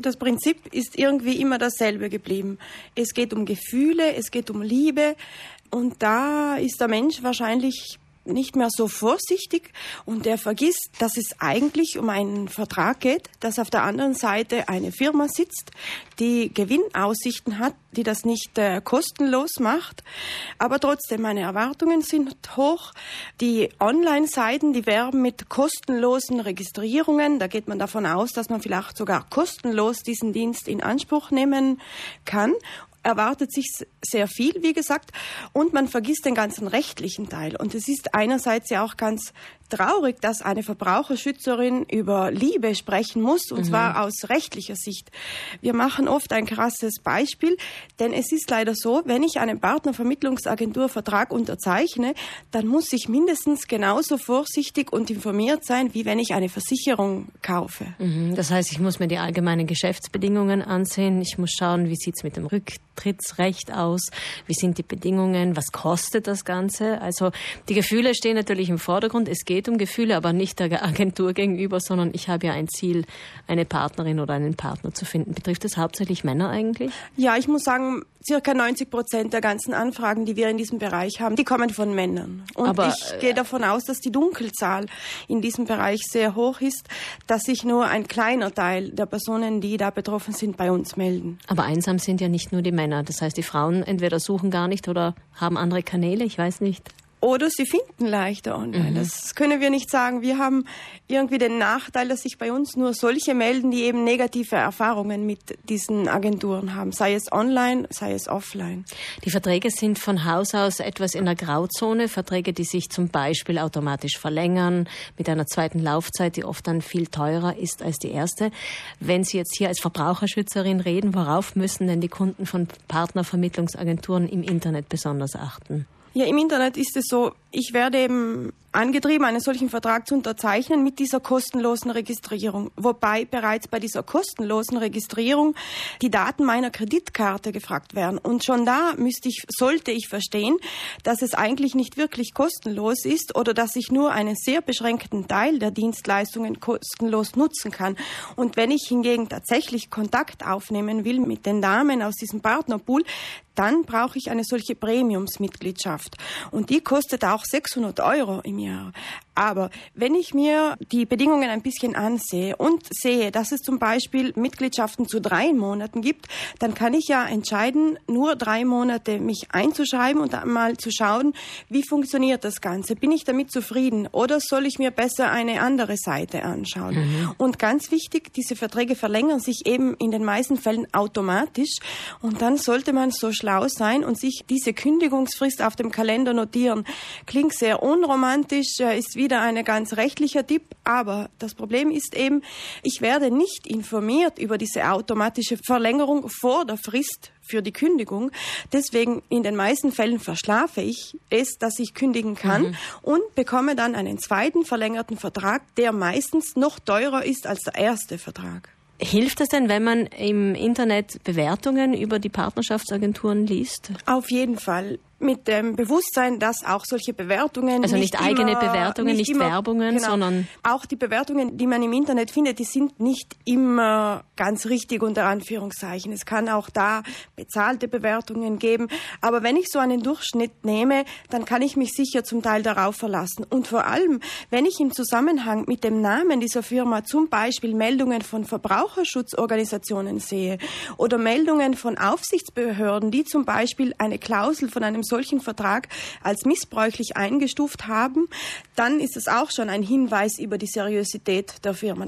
das Prinzip ist irgendwie immer dasselbe geblieben. Es geht um Gefühle, es geht um Liebe und da ist der Mensch wahrscheinlich nicht mehr so vorsichtig und er vergisst, dass es eigentlich um einen Vertrag geht, dass auf der anderen Seite eine Firma sitzt, die Gewinnaussichten hat, die das nicht äh, kostenlos macht. Aber trotzdem, meine Erwartungen sind hoch. Die Online-Seiten, die werben mit kostenlosen Registrierungen. Da geht man davon aus, dass man vielleicht sogar kostenlos diesen Dienst in Anspruch nehmen kann erwartet sich sehr viel, wie gesagt, und man vergisst den ganzen rechtlichen Teil. Und es ist einerseits ja auch ganz traurig, dass eine Verbraucherschützerin über Liebe sprechen muss, und mhm. zwar aus rechtlicher Sicht. Wir machen oft ein krasses Beispiel, denn es ist leider so, wenn ich einen Partnervermittlungsagenturvertrag unterzeichne, dann muss ich mindestens genauso vorsichtig und informiert sein, wie wenn ich eine Versicherung kaufe. Mhm. Das heißt, ich muss mir die allgemeinen Geschäftsbedingungen ansehen, ich muss schauen, wie sieht es mit dem Rücktrittsrecht aus, wie sind die Bedingungen, was kostet das Ganze. Also die Gefühle stehen natürlich im Vordergrund. Es geht geht um Gefühle, aber nicht der Agentur gegenüber, sondern ich habe ja ein Ziel, eine Partnerin oder einen Partner zu finden. Betrifft das hauptsächlich Männer eigentlich? Ja, ich muss sagen, circa 90 Prozent der ganzen Anfragen, die wir in diesem Bereich haben, die kommen von Männern. Und aber, ich gehe davon aus, dass die Dunkelzahl in diesem Bereich sehr hoch ist, dass sich nur ein kleiner Teil der Personen, die da betroffen sind, bei uns melden. Aber einsam sind ja nicht nur die Männer. Das heißt, die Frauen entweder suchen gar nicht oder haben andere Kanäle, ich weiß nicht. Oder sie finden leichter online. Mhm. Das können wir nicht sagen. Wir haben irgendwie den Nachteil, dass sich bei uns nur solche melden, die eben negative Erfahrungen mit diesen Agenturen haben, sei es online, sei es offline. Die Verträge sind von Haus aus etwas in der Grauzone. Verträge, die sich zum Beispiel automatisch verlängern, mit einer zweiten Laufzeit, die oft dann viel teurer ist als die erste. Wenn Sie jetzt hier als Verbraucherschützerin reden, worauf müssen denn die Kunden von Partnervermittlungsagenturen im Internet besonders achten? Ja, im Internet ist es so, ich werde eben angetrieben, einen solchen Vertrag zu unterzeichnen mit dieser kostenlosen Registrierung. Wobei bereits bei dieser kostenlosen Registrierung die Daten meiner Kreditkarte gefragt werden. Und schon da müsste ich, sollte ich verstehen, dass es eigentlich nicht wirklich kostenlos ist oder dass ich nur einen sehr beschränkten Teil der Dienstleistungen kostenlos nutzen kann. Und wenn ich hingegen tatsächlich Kontakt aufnehmen will mit den Damen aus diesem Partnerpool, dann brauche ich eine solche Premiumsmitgliedschaft. Und die kostet auch 600 Euro im miał, Aber wenn ich mir die Bedingungen ein bisschen ansehe und sehe, dass es zum Beispiel Mitgliedschaften zu drei Monaten gibt, dann kann ich ja entscheiden, nur drei Monate mich einzuschreiben und einmal zu schauen, wie funktioniert das Ganze. Bin ich damit zufrieden oder soll ich mir besser eine andere Seite anschauen? Mhm. Und ganz wichtig, diese Verträge verlängern sich eben in den meisten Fällen automatisch und dann sollte man so schlau sein und sich diese Kündigungsfrist auf dem Kalender notieren. Klingt sehr unromantisch, äh, ist wieder ein ganz rechtlicher Tipp, aber das Problem ist eben, ich werde nicht informiert über diese automatische Verlängerung vor der Frist für die Kündigung. Deswegen in den meisten Fällen verschlafe ich es, dass ich kündigen kann mhm. und bekomme dann einen zweiten verlängerten Vertrag, der meistens noch teurer ist als der erste Vertrag. Hilft es denn, wenn man im Internet Bewertungen über die Partnerschaftsagenturen liest? Auf jeden Fall mit dem Bewusstsein, dass auch solche Bewertungen also nicht, nicht eigene immer, Bewertungen, nicht, nicht immer, Werbungen, genau, sondern auch die Bewertungen, die man im Internet findet, die sind nicht immer ganz richtig unter Anführungszeichen. Es kann auch da bezahlte Bewertungen geben, aber wenn ich so einen Durchschnitt nehme, dann kann ich mich sicher zum Teil darauf verlassen. Und vor allem, wenn ich im Zusammenhang mit dem Namen dieser Firma zum Beispiel Meldungen von Verbraucherschutzorganisationen sehe oder Meldungen von Aufsichtsbehörden, die zum Beispiel eine Klausel von einem solchen Vertrag als missbräuchlich eingestuft haben, dann ist es auch schon ein Hinweis über die Seriosität der Firma.